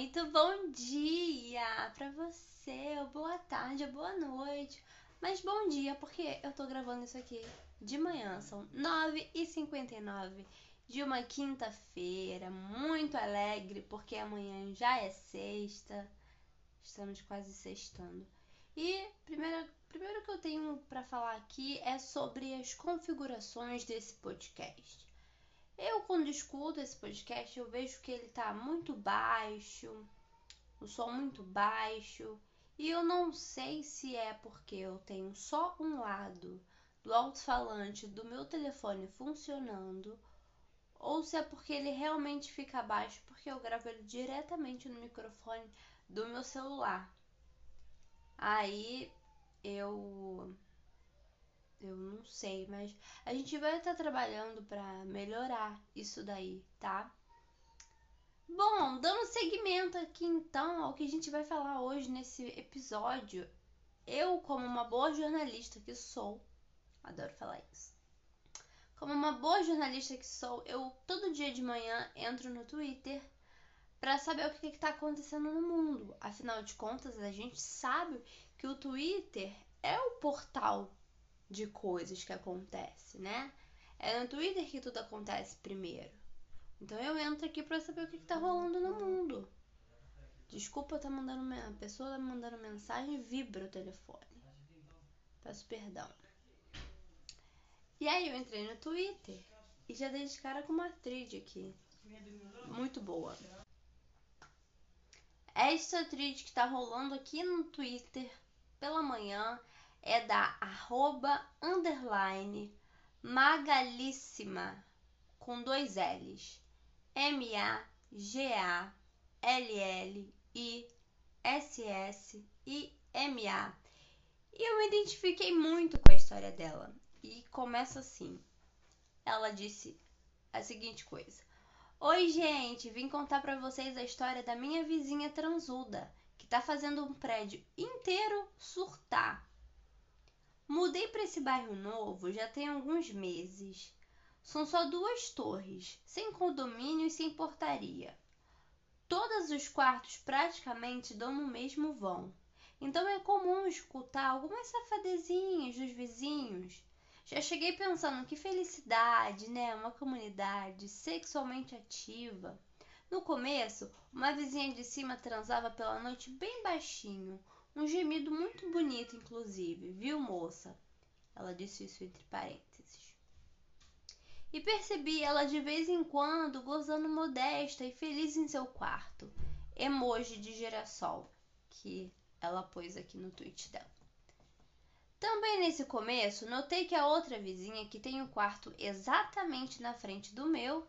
muito bom dia para você, ou boa tarde, ou boa noite. Mas bom dia, porque eu tô gravando isso aqui de manhã, são 9h59 de uma quinta-feira, muito alegre, porque amanhã já é sexta, estamos quase sextando. E primeiro, primeiro que eu tenho para falar aqui é sobre as configurações desse podcast. Eu, quando escuto esse podcast, eu vejo que ele tá muito baixo, o som muito baixo, e eu não sei se é porque eu tenho só um lado do alto-falante do meu telefone funcionando, ou se é porque ele realmente fica baixo, porque eu gravo ele diretamente no microfone do meu celular. Aí eu eu não sei, mas a gente vai estar trabalhando para melhorar isso daí, tá? Bom, dando seguimento aqui então ao que a gente vai falar hoje nesse episódio, eu, como uma boa jornalista que sou, adoro falar isso. Como uma boa jornalista que sou, eu todo dia de manhã entro no Twitter para saber o que está acontecendo no mundo. Afinal de contas, a gente sabe que o Twitter é o portal de coisas que acontecem, né? É no Twitter que tudo acontece primeiro. Então eu entro aqui para saber o que, está rolando no mundo. Desculpa, tá mandando a pessoa tá mandando mensagem vibra o telefone. Peço perdão. E aí eu entrei no Twitter e já dei de cara com uma thread aqui. Muito boa. Esta thread que tá rolando aqui no Twitter pela manhã é da arroba underline magalíssima com dois L's. M-A-G-A-L-L-I-S-S-I-M-A. E eu me identifiquei muito com a história dela. E começa assim. Ela disse a seguinte coisa: Oi, gente, vim contar para vocês a história da minha vizinha transuda, que tá fazendo um prédio inteiro surtar Mudei para esse bairro novo já tem alguns meses. São só duas torres, sem condomínio e sem portaria. Todos os quartos praticamente dão no mesmo vão. Então é comum escutar algumas safadezinhas dos vizinhos. Já cheguei pensando que felicidade, né? Uma comunidade sexualmente ativa. No começo, uma vizinha de cima transava pela noite bem baixinho, um gemido muito bonito, inclusive, viu, moça? Ela disse isso entre parênteses. E percebi ela de vez em quando gozando modesta e feliz em seu quarto. Emoji de girassol, que ela pôs aqui no tweet dela. Também nesse começo, notei que a outra vizinha, que tem o um quarto exatamente na frente do meu,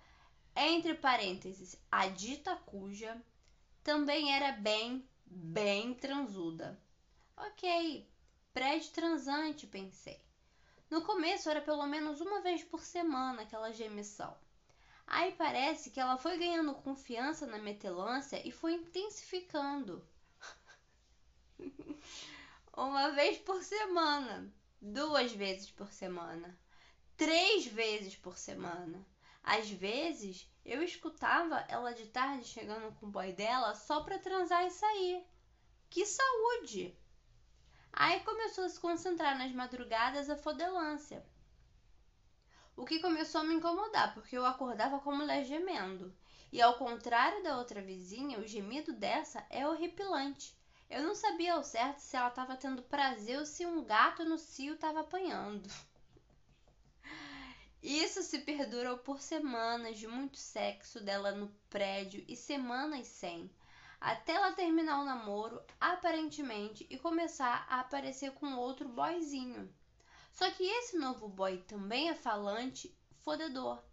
entre parênteses, a dita cuja, também era bem bem transuda. Ok, prédio transante, pensei. No começo era pelo menos uma vez por semana aquela gemição. Aí parece que ela foi ganhando confiança na metelância e foi intensificando. uma vez por semana, duas vezes por semana, três vezes por semana. Às vezes, eu escutava ela de tarde chegando com o boy dela só pra transar e sair. Que saúde! Aí começou a se concentrar nas madrugadas a fodelância. O que começou a me incomodar, porque eu acordava com a mulher gemendo. E ao contrário da outra vizinha, o gemido dessa é horripilante. Eu não sabia ao certo se ela estava tendo prazer ou se um gato no cio estava apanhando. Isso se perdurou por semanas de muito sexo dela no prédio e semanas sem, até ela terminar o namoro, aparentemente, e começar a aparecer com outro boyzinho. Só que esse novo boy também é falante, fodedor.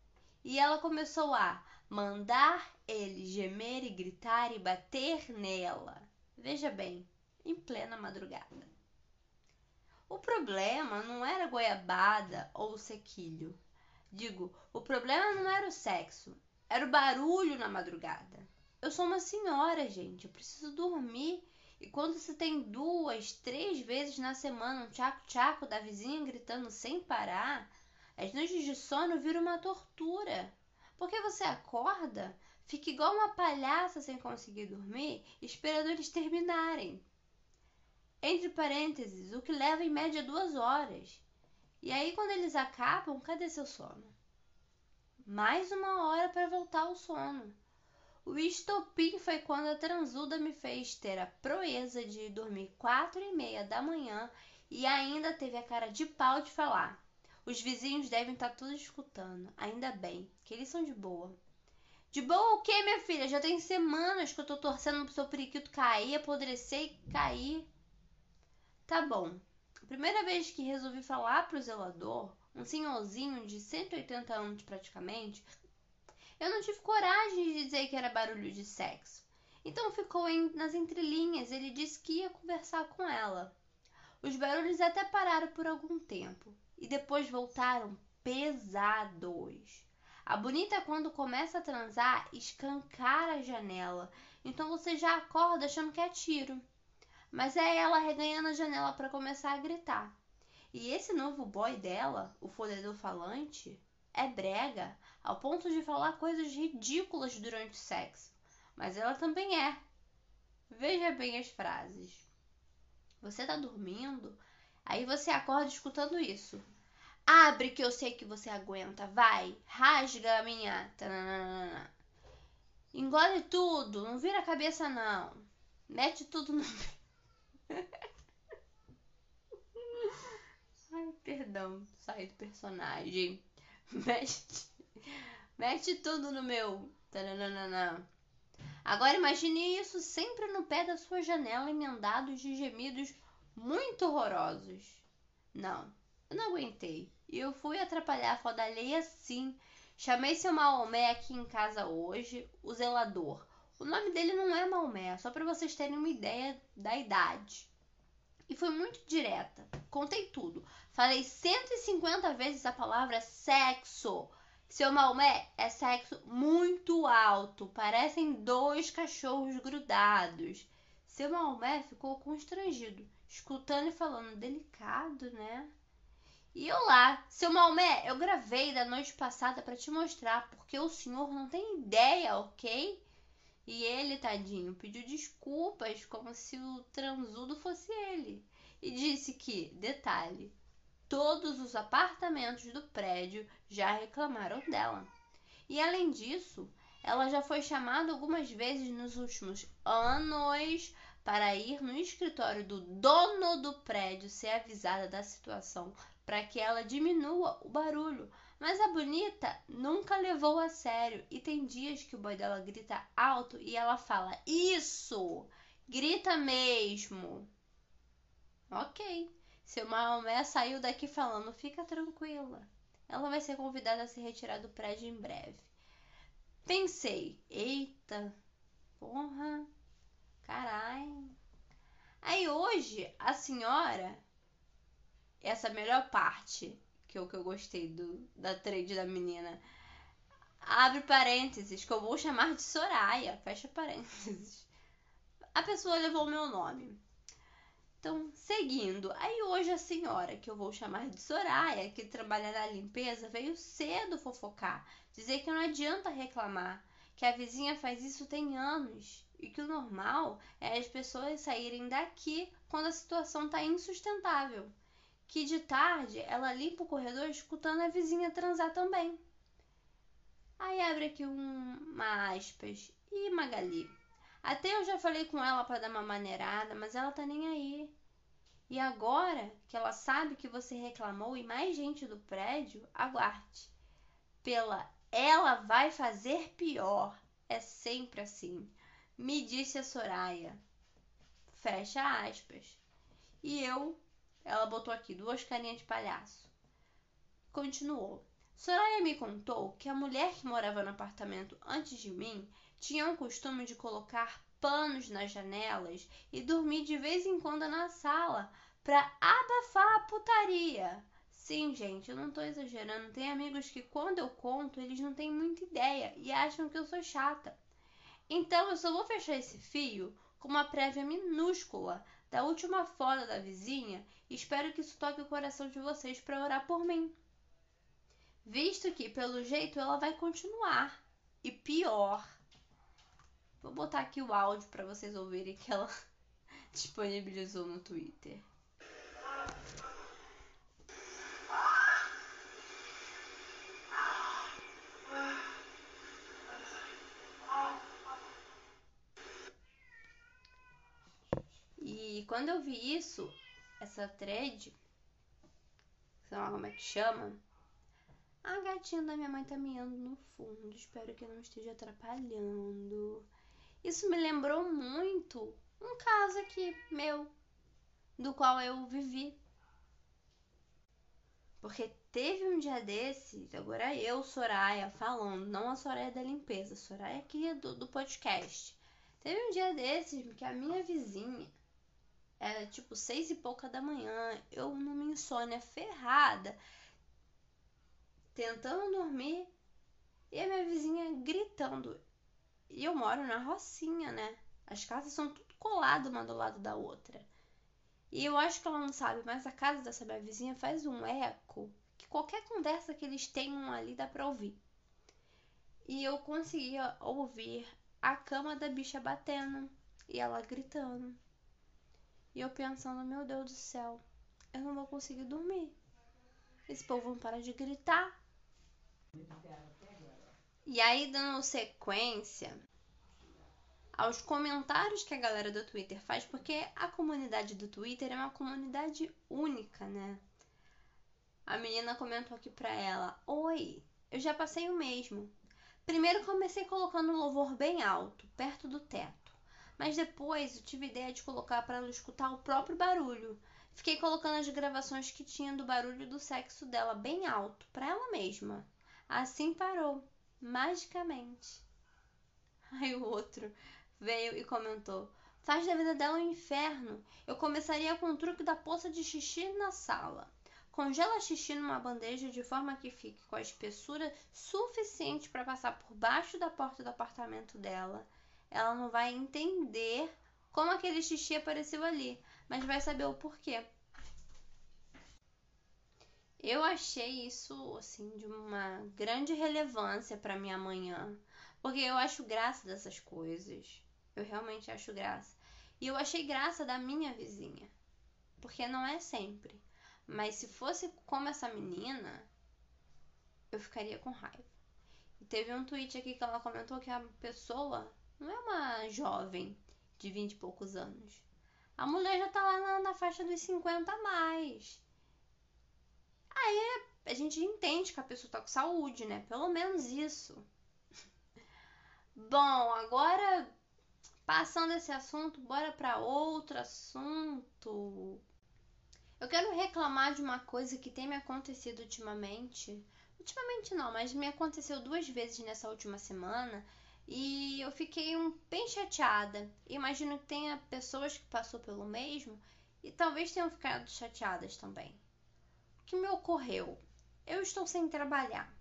E ela começou a mandar ele gemer e gritar e bater nela. Veja bem, em plena madrugada. O problema não era goiabada ou sequilho. Digo, o problema não era o sexo, era o barulho na madrugada. Eu sou uma senhora, gente, eu preciso dormir. E quando você tem duas, três vezes na semana um tchaco-tchaco da vizinha gritando sem parar, as noites de sono viram uma tortura. Porque você acorda, fica igual uma palhaça sem conseguir dormir, esperando eles terminarem. Entre parênteses, o que leva em média duas horas. E aí, quando eles acabam, cadê seu sono? Mais uma hora para voltar ao sono. O estopim foi quando a transuda me fez ter a proeza de dormir quatro e meia da manhã e ainda teve a cara de pau de falar. Os vizinhos devem estar tá todos escutando. Ainda bem, que eles são de boa. De boa o quê, minha filha? Já tem semanas que eu tô torcendo pro seu periquito cair, apodrecer e cair. Tá bom. A primeira vez que resolvi falar pro zelador, um senhorzinho de 180 anos praticamente, eu não tive coragem de dizer que era barulho de sexo. Então ficou em, nas entrelinhas, ele disse que ia conversar com ela. Os barulhos até pararam por algum tempo e depois voltaram pesados. A bonita, quando começa a transar, escancara a janela, então você já acorda achando que é tiro mas é ela reganhando a janela para começar a gritar. E esse novo boy dela, o fodedor falante, é brega ao ponto de falar coisas ridículas durante o sexo. Mas ela também é. Veja bem as frases. Você tá dormindo? Aí você acorda escutando isso. Abre que eu sei que você aguenta, vai, rasga a minha. Tananana. Engole tudo, não vira a cabeça não. Mete tudo no Ai, perdão, saí do personagem. Mete, tudo no meu. Taranana. Agora imagine isso sempre no pé da sua janela, emendados de gemidos muito horrorosos. Não, eu não aguentei. E eu fui atrapalhar a foda alheia sim. Chamei seu Maomé aqui em casa hoje, o zelador. O nome dele não é Maomé, só para vocês terem uma ideia da idade. E foi muito direta. Contei tudo. Falei 150 vezes a palavra sexo. Seu Maomé é sexo muito alto. Parecem dois cachorros grudados. Seu Maomé ficou constrangido, escutando e falando delicado, né? E eu lá, seu Maomé, eu gravei da noite passada para te mostrar, porque o senhor não tem ideia, ok? E ele, tadinho, pediu desculpas como se o transudo fosse ele. E disse que, detalhe, todos os apartamentos do prédio já reclamaram dela. E além disso, ela já foi chamada algumas vezes nos últimos anos para ir no escritório do dono do prédio ser avisada da situação para que ela diminua o barulho mas a bonita nunca levou a sério e tem dias que o boy dela grita alto e ela fala: Isso! Grita mesmo! Ok. Seu Maomé saiu daqui falando: Fica tranquila. Ela vai ser convidada a se retirar do prédio em breve. Pensei: Eita, porra, carai. Aí hoje a senhora, essa melhor parte, que é o que eu gostei do, da trade da menina. Abre parênteses, que eu vou chamar de Soraya. Fecha parênteses. A pessoa levou o meu nome. Então, seguindo. Aí hoje a senhora, que eu vou chamar de Soraya, que trabalha na limpeza, veio cedo fofocar. Dizer que não adianta reclamar. Que a vizinha faz isso tem anos. E que o normal é as pessoas saírem daqui quando a situação está insustentável que de tarde ela limpa o corredor escutando a vizinha transar também. Aí abre aqui um, uma aspas. E Magali? Até eu já falei com ela para dar uma maneirada, mas ela tá nem aí. E agora que ela sabe que você reclamou e mais gente do prédio, aguarde. Pela ela vai fazer pior. É sempre assim. Me disse a Soraya. Fecha aspas. E eu ela botou aqui duas carinhas de palhaço. Continuou. Soraya me contou que a mulher que morava no apartamento antes de mim tinha o costume de colocar panos nas janelas e dormir de vez em quando na sala para abafar a putaria. Sim, gente, eu não tô exagerando. Tem amigos que quando eu conto, eles não têm muita ideia e acham que eu sou chata. Então eu só vou fechar esse fio com uma prévia minúscula da última foda da vizinha espero que isso toque o coração de vocês para orar por mim. Visto que, pelo jeito, ela vai continuar. E pior. Vou botar aqui o áudio para vocês ouvirem que ela disponibilizou no Twitter. E quando eu vi isso, essa thread, sei lá como é que chama, a gatinha da minha mãe tá miando no fundo. Espero que não esteja atrapalhando. Isso me lembrou muito um caso aqui meu, do qual eu vivi. Porque teve um dia desses, agora eu, Soraya, falando, não a Soraya da limpeza, a Soraya aqui do, do podcast. Teve um dia desses que a minha vizinha era tipo seis e pouca da manhã, eu numa insônia ferrada, tentando dormir e a minha vizinha gritando. E eu moro na Rocinha, né? As casas são tudo colado uma do lado da outra. E eu acho que ela não sabe, mas a casa dessa minha vizinha faz um eco que qualquer conversa que eles tenham ali dá pra ouvir. E eu conseguia ouvir a cama da bicha batendo e ela gritando. E eu pensando, meu Deus do céu, eu não vou conseguir dormir. Esse povo não para de gritar. E aí, dando sequência aos comentários que a galera do Twitter faz, porque a comunidade do Twitter é uma comunidade única, né? A menina comentou aqui pra ela: Oi, eu já passei o mesmo. Primeiro comecei colocando um louvor bem alto, perto do teto. Mas depois eu tive ideia de colocar para ela escutar o próprio barulho. Fiquei colocando as gravações que tinha do barulho do sexo dela bem alto, para ela mesma. Assim parou, magicamente. Aí o outro veio e comentou: Faz da vida dela um inferno. Eu começaria com o truque da poça de xixi na sala. Congela xixi numa bandeja de forma que fique com a espessura suficiente para passar por baixo da porta do apartamento dela ela não vai entender como aquele xixi apareceu ali, mas vai saber o porquê. Eu achei isso assim de uma grande relevância para minha manhã, porque eu acho graça dessas coisas. Eu realmente acho graça. E eu achei graça da minha vizinha, porque não é sempre. Mas se fosse como essa menina, eu ficaria com raiva. E teve um tweet aqui que ela comentou que a pessoa não é uma jovem de vinte e poucos anos. A mulher já tá lá na, na faixa dos 50 a mais. Aí a gente entende que a pessoa tá com saúde, né? Pelo menos isso. Bom, agora passando esse assunto, bora para outro assunto. Eu quero reclamar de uma coisa que tem me acontecido ultimamente. Ultimamente não, mas me aconteceu duas vezes nessa última semana e eu fiquei um, bem chateada. Imagino que tenha pessoas que passou pelo mesmo e talvez tenham ficado chateadas também. O que me ocorreu? Eu estou sem trabalhar.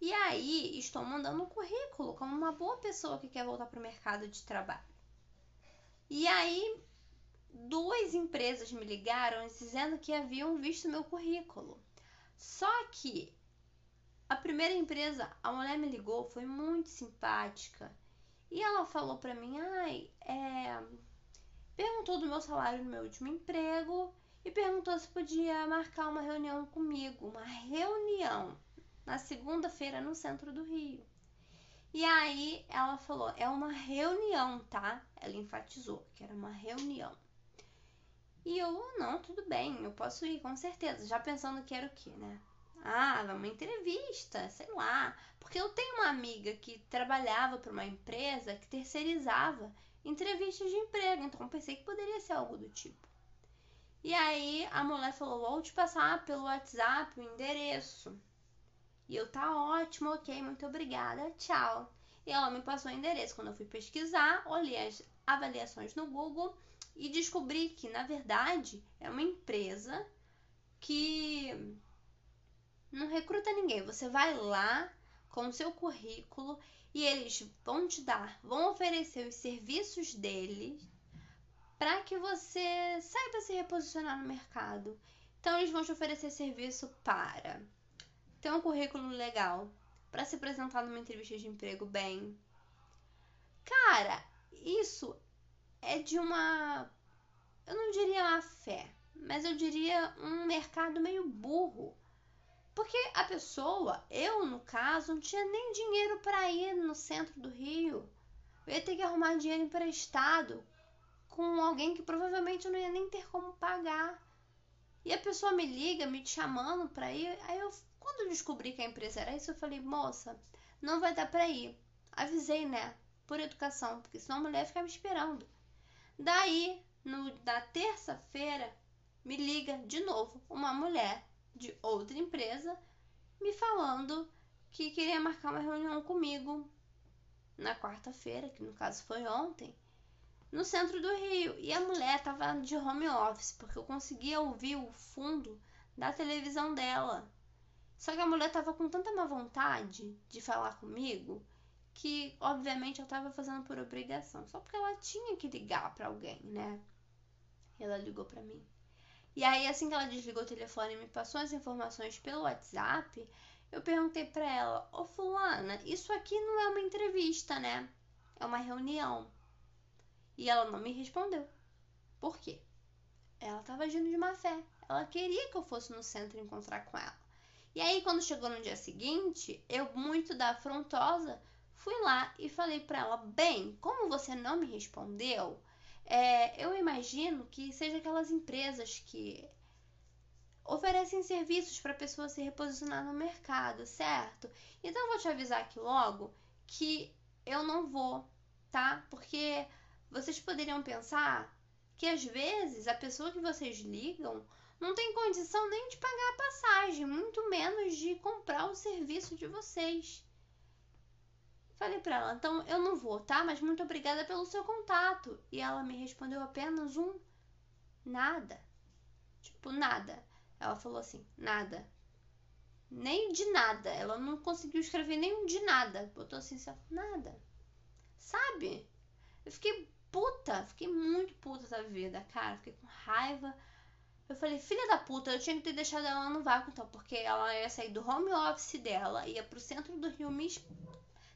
E aí estou mandando um currículo como uma boa pessoa que quer voltar para o mercado de trabalho. E aí duas empresas me ligaram dizendo que haviam visto meu currículo. Só que a primeira empresa, a mulher me ligou, foi muito simpática. E ela falou pra mim, ai, é... Perguntou do meu salário no meu último emprego e perguntou se podia marcar uma reunião comigo. Uma reunião na segunda-feira no centro do Rio. E aí ela falou, é uma reunião, tá? Ela enfatizou que era uma reunião. E eu, não, tudo bem, eu posso ir, com certeza. Já pensando que era o quê, né? Ah, uma entrevista, sei lá. Porque eu tenho uma amiga que trabalhava para uma empresa que terceirizava entrevistas de emprego, então pensei que poderia ser algo do tipo. E aí a mulher falou: vou te passar pelo WhatsApp o endereço. E eu, tá ótimo, ok, muito obrigada, tchau. E ela me passou o endereço. Quando eu fui pesquisar, olhei as avaliações no Google e descobri que, na verdade, é uma empresa que não recruta ninguém. Você vai lá com o seu currículo e eles vão te dar, vão oferecer os serviços deles para que você saiba se reposicionar no mercado. Então eles vão te oferecer serviço para ter um currículo legal, para se apresentar numa entrevista de emprego bem. Cara, isso é de uma. Eu não diria uma fé, mas eu diria um mercado meio burro. Porque a pessoa, eu no caso, não tinha nem dinheiro para ir no centro do Rio. Eu ia ter que arrumar dinheiro emprestado com alguém que provavelmente eu não ia nem ter como pagar. E a pessoa me liga, me chamando para ir. Aí eu, quando eu descobri que a empresa era isso, eu falei, moça, não vai dar para ir. Avisei, né? Por educação, porque senão a mulher ficava esperando. Daí, no, na terça-feira, me liga de novo uma mulher de outra empresa me falando que queria marcar uma reunião comigo na quarta-feira, que no caso foi ontem, no centro do Rio. E a mulher estava de home office, porque eu conseguia ouvir o fundo da televisão dela. Só que a mulher estava com tanta má vontade de falar comigo que, obviamente, eu estava fazendo por obrigação, só porque ela tinha que ligar para alguém, né? Ela ligou para mim. E aí, assim que ela desligou o telefone e me passou as informações pelo WhatsApp, eu perguntei para ela: Ô Fulana, isso aqui não é uma entrevista, né? É uma reunião. E ela não me respondeu. Por quê? Ela estava agindo de má fé. Ela queria que eu fosse no centro encontrar com ela. E aí, quando chegou no dia seguinte, eu, muito da afrontosa, fui lá e falei para ela: Bem, como você não me respondeu, é, eu imagino que seja aquelas empresas que oferecem serviços para a pessoa se reposicionar no mercado, certo? Então eu vou te avisar aqui logo que eu não vou, tá? Porque vocês poderiam pensar que às vezes a pessoa que vocês ligam não tem condição nem de pagar a passagem, muito menos de comprar o serviço de vocês. Falei para ela, então eu não vou, tá? Mas muito obrigada pelo seu contato. E ela me respondeu apenas um nada. Tipo, nada. Ela falou assim, nada. Nem de nada. Ela não conseguiu escrever nem um de nada. Botou assim, nada. Sabe? Eu fiquei puta. Fiquei muito puta da vida, cara. Fiquei com raiva. Eu falei, filha da puta, eu tinha que ter deixado ela no vácuo, então, porque ela ia sair do home office dela, ia pro centro do Rio me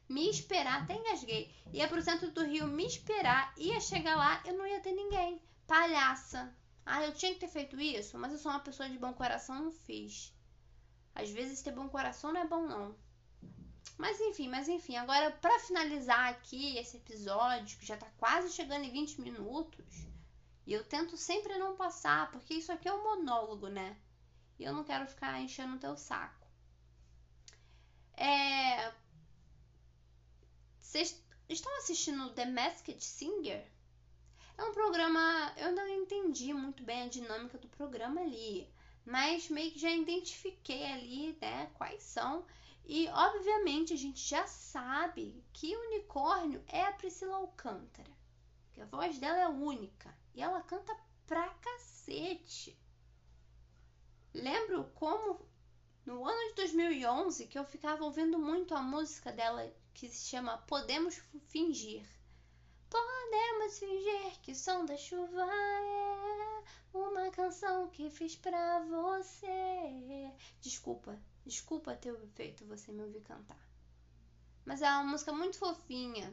me esperar, até engasguei. Ia pro centro do Rio me esperar, ia chegar lá, eu não ia ter ninguém. Palhaça. Ah, eu tinha que ter feito isso, mas eu sou uma pessoa de bom coração, não fiz. Às vezes ter bom coração não é bom não. Mas enfim, mas enfim, agora para finalizar aqui esse episódio, que já tá quase chegando em 20 minutos, e eu tento sempre não passar, porque isso aqui é um monólogo, né? E eu não quero ficar enchendo o teu saco. É, vocês estão assistindo The Masked Singer? É um programa. Eu ainda não entendi muito bem a dinâmica do programa ali. Mas meio que já identifiquei ali, né, quais são. E obviamente a gente já sabe que o unicórnio é a Priscila Alcântara. Que a voz dela é única. E ela canta pra cacete. Lembro como no ano de 2011 que eu ficava ouvindo muito a música dela que se chama Podemos Fingir. Podemos fingir que o som da chuva é uma canção que fiz pra você. Desculpa, desculpa ter feito você me ouvir cantar. Mas é uma música muito fofinha.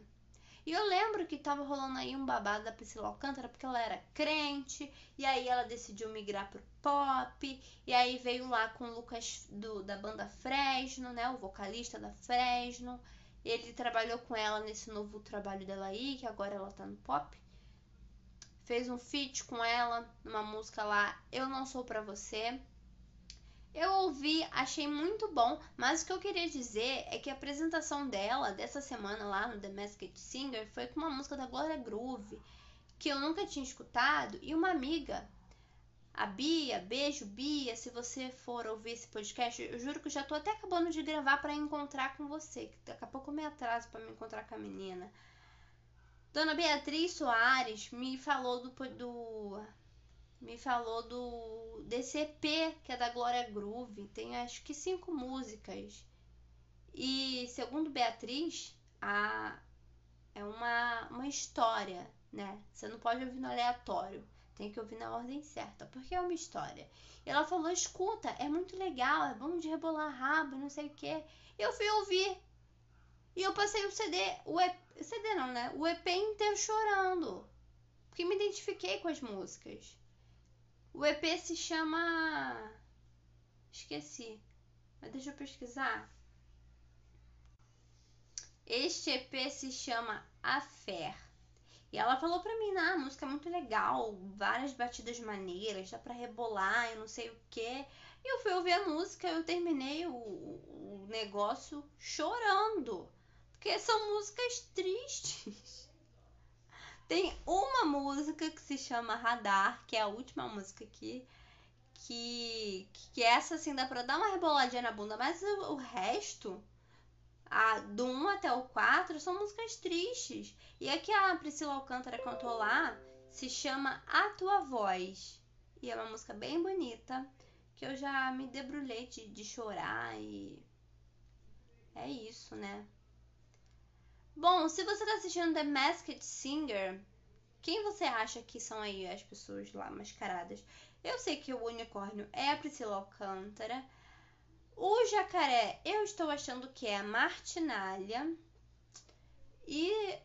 E eu lembro que tava rolando aí um babado da Priscila Alcântara, porque ela era crente, e aí ela decidiu migrar pro pop, e aí veio lá com o Lucas do, da banda Fresno, né, o vocalista da Fresno, ele trabalhou com ela nesse novo trabalho dela aí, que agora ela tá no pop. Fez um feat com ela numa música lá, Eu Não Sou Pra Você. Eu ouvi, achei muito bom, mas o que eu queria dizer é que a apresentação dela dessa semana lá no The Masked Singer foi com uma música da Gloria Groove, que eu nunca tinha escutado, e uma amiga a Bia, beijo Bia, se você for ouvir esse podcast, eu juro que eu já tô até acabando de gravar para encontrar com você, que daqui a pouco eu me atraso para me encontrar com a menina. Dona Beatriz Soares me falou do, do me falou do EP que é da Glória Groove, tem acho que cinco músicas. E segundo Beatriz, a é uma uma história, né? Você não pode ouvir no aleatório Tem que ouvir na ordem certa, porque é uma história. E ela falou: escuta, é muito legal, é bom de rebolar rabo, não sei o quê. Eu fui ouvir. E eu passei o CD, o EP, CD não, né? O EP inteiro chorando. Porque me identifiquei com as músicas. O EP se chama. Esqueci. Mas deixa eu pesquisar. Este EP se chama A Fé. E ela falou pra mim, ah, a música é muito legal, várias batidas maneiras, dá pra rebolar, eu não sei o que. E eu fui ouvir a música, eu terminei o, o negócio chorando. Porque são músicas tristes. Tem uma música que se chama Radar, que é a última música aqui. Que, que essa assim dá pra dar uma reboladinha na bunda, mas o resto a, do 1 até o 4 são músicas tristes. E a que a Priscila Alcântara cantou lá se chama A Tua Voz. E é uma música bem bonita, que eu já me debrulhei de, de chorar e. É isso, né? Bom, se você tá assistindo The Masked Singer, quem você acha que são aí as pessoas lá mascaradas? Eu sei que o unicórnio é a Priscila Alcântara. O jacaré, eu estou achando que é a martinalha. E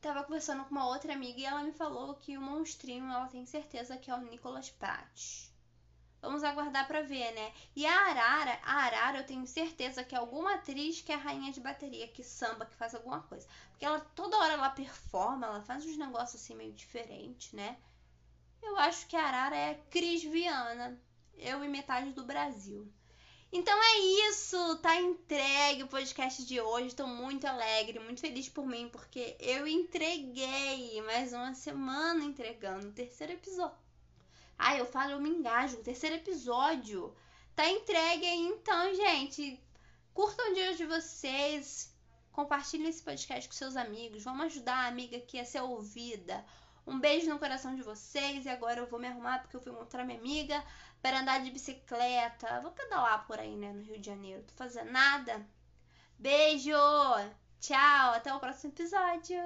tava conversando com uma outra amiga e ela me falou que o monstrinho ela tem certeza que é o Nicolas Pratt. Vamos aguardar para ver, né? E a Arara, a Arara eu tenho certeza que é alguma atriz que é rainha de bateria, que samba, que faz alguma coisa. Porque ela toda hora ela performa, ela faz uns negócios assim meio diferentes, né? Eu acho que a Arara é a Cris Viana. Eu e metade do Brasil. Então é isso, tá entregue o podcast de hoje. Estou muito alegre, muito feliz por mim, porque eu entreguei mais uma semana entregando o terceiro episódio. Ah, eu falo, eu me engajo. O terceiro episódio tá entregue aí, então, gente. Curtam o dia de vocês. Compartilhem esse podcast com seus amigos. Vamos ajudar a amiga aqui a ser ouvida. Um beijo no coração de vocês. E agora eu vou me arrumar porque eu fui encontrar minha amiga para andar de bicicleta. Vou pedalar por aí, né, no Rio de Janeiro. Tô fazendo nada. Beijo! Tchau! Até o próximo episódio!